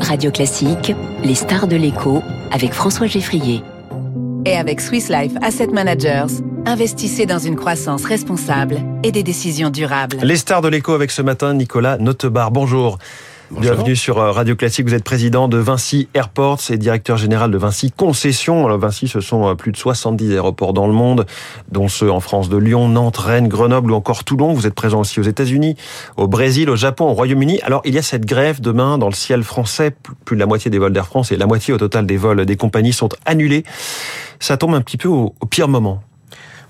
Radio Classique, les stars de l'écho avec François Geffrier. Et avec Swiss Life Asset Managers, investissez dans une croissance responsable et des décisions durables. Les stars de l'écho avec ce matin, Nicolas Notebar. Bonjour. Bienvenue sur euh, Radio Classique. Vous êtes président de Vinci Airports et directeur général de Vinci Concessions. Alors Vinci, ce sont euh, plus de 70 aéroports dans le monde, dont ceux en France de Lyon, Nantes, Rennes, Grenoble ou encore Toulon. Vous êtes présent aussi aux États-Unis, au Brésil, au Japon, au Royaume-Uni. Alors il y a cette grève demain dans le ciel français. Plus de la moitié des vols d'Air France et la moitié au total des vols des compagnies sont annulés. Ça tombe un petit peu au, pire moment.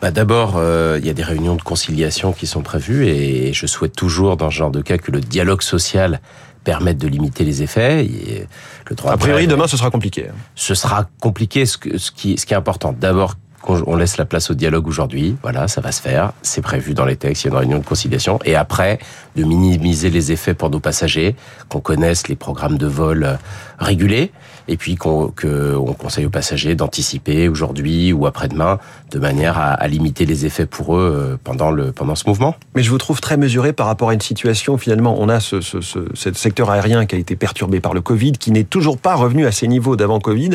Bah D'abord, euh, il y a des réunions de conciliation qui sont prévues et je souhaite toujours, dans ce genre de cas, que le dialogue social permettre de limiter les effets. Et le a priori, demain, ce sera compliqué. Ce sera compliqué. Ce, ce, qui, ce qui est important, d'abord, on laisse la place au dialogue aujourd'hui. Voilà, ça va se faire. C'est prévu dans les textes. Il y a une réunion de conciliation. Et après, de minimiser les effets pour nos passagers, qu'on connaisse les programmes de vol euh, régulés, et puis qu'on conseille aux passagers d'anticiper aujourd'hui ou après-demain, de manière à, limiter les effets pour eux euh, pendant le pendant ce mouvement. Mais je vous trouve très mesuré par rapport à une situation finalement on a ce, ce, ce, secteur aérien qui a été perturbé par le Covid, qui n'est toujours pas revenu à ses niveaux d'avant Covid.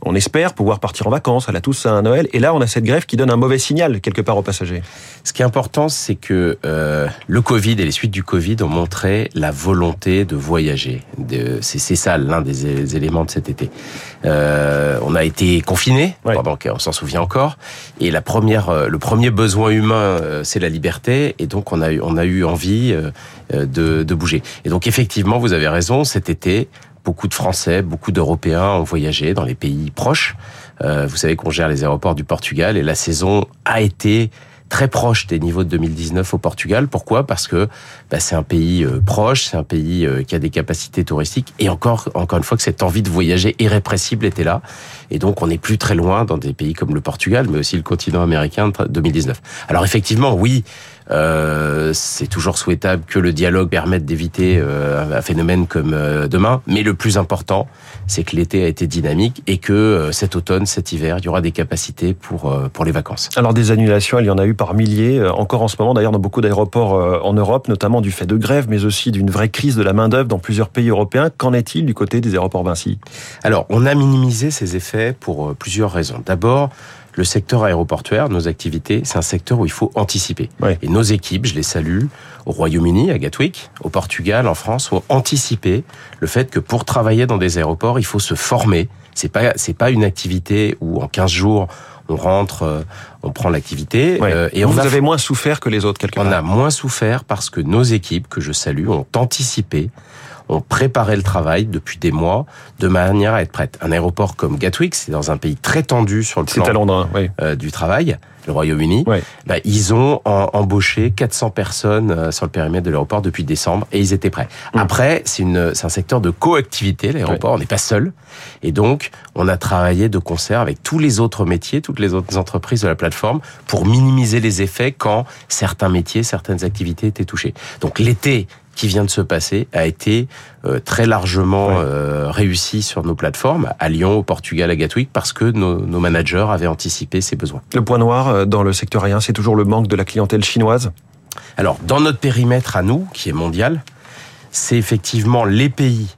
On espère pouvoir partir en vacances à la Toussaint, à Noël, et là on a cette grève qui donne un mauvais signal quelque part aux passagers. Ce qui est important, c'est que euh, le Covid et les suites du Covid ont montré la volonté de voyager. C'est ça l'un des éléments de cette été. Euh, on a été confinés, pendant on s'en souvient encore, et la première, euh, le premier besoin humain, euh, c'est la liberté, et donc on a eu, on a eu envie de, de bouger. Et donc effectivement, vous avez raison, cet été, beaucoup de Français, beaucoup d'Européens ont voyagé dans les pays proches. vous savez qu'on gère les aéroports du Portugal, et la saison a été très proche des niveaux de 2019 au Portugal. Pourquoi? Parce que bah, c'est un pays euh, proche, c'est un pays euh, qui a des capacités touristiques et encore, encore une fois que cette envie de voyager irrépressible était là. Et donc on n'est plus très loin dans des pays comme le Portugal, mais aussi le continent américain de 2019. Alors effectivement, oui, c'est toujours souhaitable que le dialogue permette d'éviter euh, un phénomène comme euh, demain. Mais le plus important, c'est que l'été a été dynamique et que cet automne, cet hiver, il y aura des capacités pour pour les vacances. Alors des annulations, il y en a eu par milliers, encore en ce moment d'ailleurs dans beaucoup d'aéroports en Europe, notamment du fait de grève, mais aussi d'une vraie crise de la main d'œuvre dans plusieurs pays européens. Qu'en est-il du côté des aéroports Vinci? Alors on a minimisé ces effets pour plusieurs raisons. D'abord le secteur aéroportuaire, nos activités, c'est un secteur où il faut anticiper. Et nos équipes, je les salue, au Royaume-Uni, à Gatwick, au Portugal, en France, ont anticipé le fait que pour travailler dans des aéroports, il faut se former. C'est pas, c'est pas une activité où en 15 jours, on rentre, euh, on prend l'activité. Euh, et Vous on avez moins souffert que les autres, quelque part. On a moins souffert parce que nos équipes, que je salue, ont anticipé ont préparé le travail depuis des mois de manière à être prête. Un aéroport comme Gatwick, c'est dans un pays très tendu sur le plan à Londres, oui. euh, du travail, le Royaume-Uni. Bah, ils ont embauché 400 personnes euh, sur le périmètre de l'aéroport depuis décembre et ils étaient prêts. Mmh. Après, c'est un secteur de coactivité, l'aéroport. On n'est pas seul et donc on a travaillé de concert avec tous les autres métiers, toutes les autres entreprises de la plateforme pour minimiser les effets quand certains métiers, certaines activités étaient touchées. Donc l'été qui vient de se passer a été euh, très largement euh, réussi sur nos plateformes, à Lyon, au Portugal, à Gatwick, parce que nos, nos, managers avaient anticipé ces besoins. Le point noir euh, dans le secteur aérien, c'est toujours le manque de la clientèle chinoise Alors, dans notre périmètre à nous, qui est mondial, c'est effectivement les pays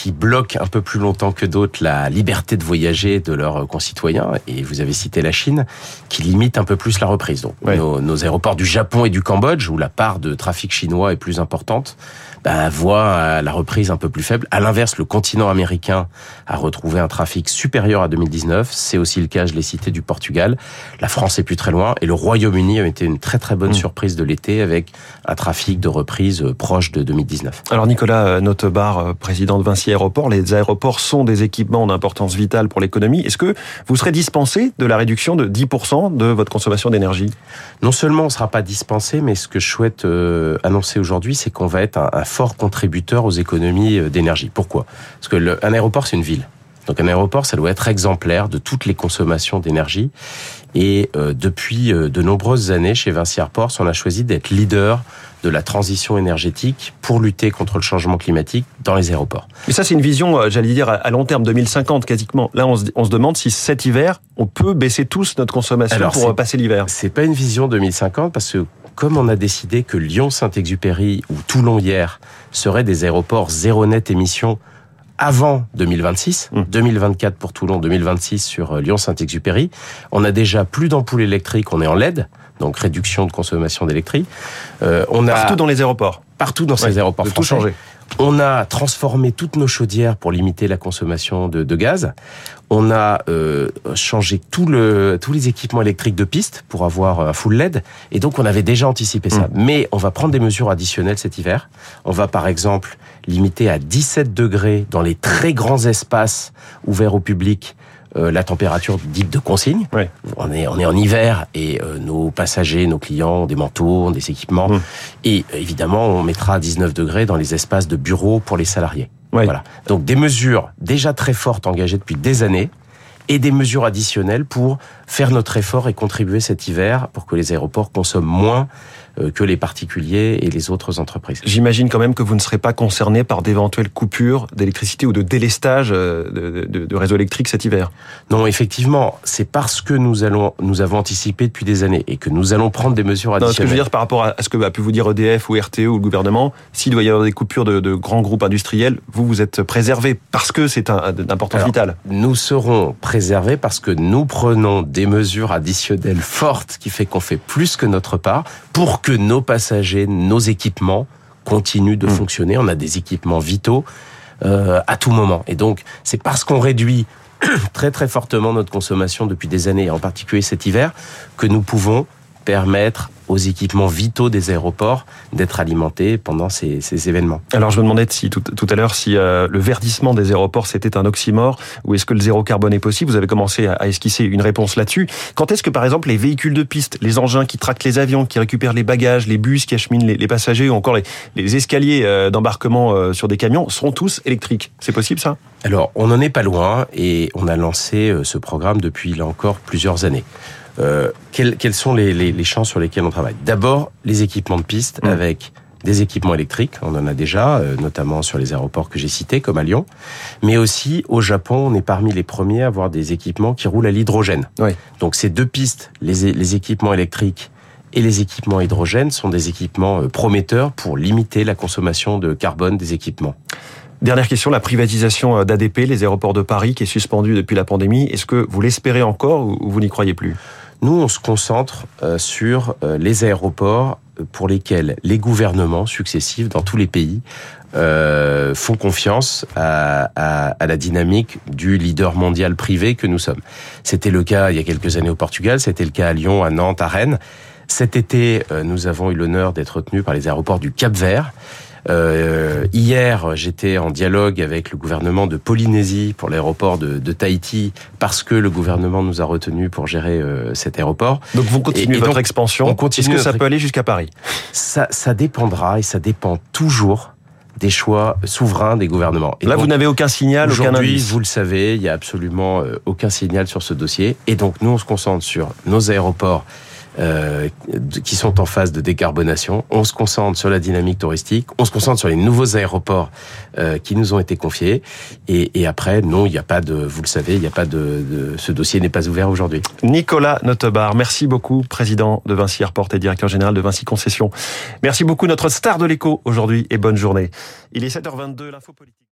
qui bloquent un peu plus longtemps que d'autres la liberté de voyager de leurs concitoyens, et vous avez cité la Chine, qui limite un peu plus la reprise. Donc nos, nos, aéroports du Japon et du Cambodge, où la part de trafic chinois est plus importante, bah, voit la reprise un peu plus faible. À l'inverse, le continent américain a retrouvé un trafic supérieur à 2019. C'est aussi le cas, je l'ai cité, du Portugal. La France est plus très loin, et le Royaume-Uni a été une très très bonne mmh. surprise de l'été avec un trafic de reprise proche de 2019. Alors Nicolas Notebar, président de Vinci Les aéroports sont des équipements d'importance vitale pour l'économie. Est-ce que vous serez dispensé de la réduction de 10% de votre consommation d'énergie? Non seulement on ne sera pas dispensé, mais ce que je souhaite euh, annoncer aujourd'hui, c'est qu'on va être un, fort contributeur aux économies euh, d'énergie. Pourquoi? Parce que un aéroport, c'est une ville. Donc un aéroport, ça doit être exemplaire de toutes les consommations d'énergie. Et euh, depuis de nombreuses années, chez Vinci Airports, on a choisi d'être leader de la transition énergétique pour lutter contre le changement climatique dans les aéroports. Mais ça, c'est une vision, euh, j'allais dire, à long terme, 2050 quasiment. Là, on se, on se demande si cet hiver, on peut baisser tous notre consommation pour passer l'hiver. C'est pas une vision 2050 parce que comme on a décidé que Lyon-Saint-Exupéry ou Toulon hier seraient des aéroports zéro net émission avant 2026, 2024 pour Toulon, 2026 sur euh, Lyon-Saint-Exupéry. On a déjà plus d'ampoules électriques, on est en LED, donc réduction de consommation d'électricité. Euh, on a partout dans les aéroports. Partout dans ces aéroports de tout changer. On a transformé toutes nos chaudières pour limiter la consommation de, de gaz. On a euh, changé tout le, tous les équipements électriques de piste pour avoir un full LED. Et donc, on avait déjà anticipé ça. Mm. Mais on va prendre des mesures additionnelles cet hiver. On va, par exemple, limiter à 17 degrés dans les très grands espaces ouverts au public euh, la température dite de consigne. On est on est en hiver et euh, nos passagers, nos clients ont des manteaux, ont des équipements Mm. et euh, évidemment on mettra à 19 degrés dans les espaces de bureaux pour les salariés. Voilà. Donc des mesures déjà très fortes engagées depuis des années et des mesures additionnelles pour faire notre effort et contribuer cet hiver pour que les aéroports consomment moins que les particuliers et les autres entreprises. J'imagine quand même que vous ne serez pas concerné par d'éventuelles coupures d'électricité ou de délestage euh, de, de, de réseau électrique cet hiver. Non, effectivement, c'est parce que nous allons, nous avons anticipé depuis des années et que nous allons prendre des mesures Non, ce que je additionnelles. veux dire par rapport à ce que a pu vous dire EDF ou RTE ou le gouvernement, s'il doit y avoir des coupures de, de grands groupes industriels, vous vous êtes préservé parce que c'est d'importance vitale. nous serons préservés parce que nous prenons des mesures additionnelles fortes qui fait qu'on fait plus que notre part pour que nos passagers, nos équipements continuent de Mm. fonctionner. On a des équipements vitaux euh, à tout moment. Et donc, c'est parce qu'on réduit très très fortement notre consommation depuis des années, et en particulier cet hiver, que nous pouvons permettre aux équipements vitaux des aéroports d'être alimentés pendant ces, ces événements. Alors je me demandais si tout, tout à l'heure si euh, le verdissement des aéroports c'était un oxymore ou est-ce que le zéro carbone est possible? Vous avez commencé à, à esquisser une réponse là-dessus. Quand est-ce que par exemple les véhicules de piste, les engins qui traquent les avions, qui récupèrent les bagages, les bus qui acheminent les, les passagers ou encore les, les escaliers euh, d'embarquement euh, sur des camions seront tous électriques? C'est possible ça? Alors, on n'en est pas loin et on a lancé ce programme depuis, là encore, plusieurs années. Euh, quels, quels sont les, les, les champs sur lesquels on travaille? D'abord, les équipements de piste Mm. avec des équipements électriques, on en a déjà, euh, notamment sur les aéroports que j'ai cités, comme à Lyon, mais aussi au Japon, on est parmi les premiers à avoir des équipements qui roulent à l'hydrogène. Oui. Donc ces deux pistes, les, les équipements électriques et les équipements hydrogène, sont des équipements euh, prometteurs pour limiter la consommation de carbone des équipements. Dernière question, la privatisation d'ADP, les aéroports de Paris qui est suspendue depuis la pandémie, est-ce que vous l'espérez encore ou vous n'y croyez plus? Nous, on se concentre euh, sur euh, les aéroports pour lesquels les gouvernements successifs dans tous les pays euh, font confiance à la dynamique du leader mondial privé que nous sommes. C'était le cas il y a quelques années au Portugal, c'était le cas à Lyon, à Nantes, à Rennes. Cet été, euh, nous avons eu l'honneur d'être retenus par les aéroports du Cap Vert. Euh, hier, j'étais en dialogue avec le gouvernement de Polynésie pour l'aéroport de, de Tahiti parce que le gouvernement nous a retenus pour gérer euh, cet aéroport. Donc vous continuez Et- et votre donc, expansion. on continue Est-ce que ça peut aller jusqu'à Paris Ça, ça dépendra et ça dépend toujours des choix souverains des gouvernements. Et Là, donc, vous n'avez aucun signal, aucun Aujourd'hui, indice. vous le savez, il y a absolument euh, aucun signal sur ce dossier. Et donc, nous, on se concentre sur nos aéroports euh, qui sont en phase de décarbonation. On se concentre sur la dynamique touristique. On se concentre sur les nouveaux aéroports euh, qui nous ont été confiés. Et, et après, non, il n'y a pas de, vous le savez, il n'y a pas de, de ce dossier n'est pas ouvert aujourd'hui. Nicolas Notebar, merci beaucoup, président de Vinci Airport et directeur général de Vinci Concession. Merci beaucoup, notre star de l'écho aujourd'hui et bonne journée. Il est 7h22, l'info politique.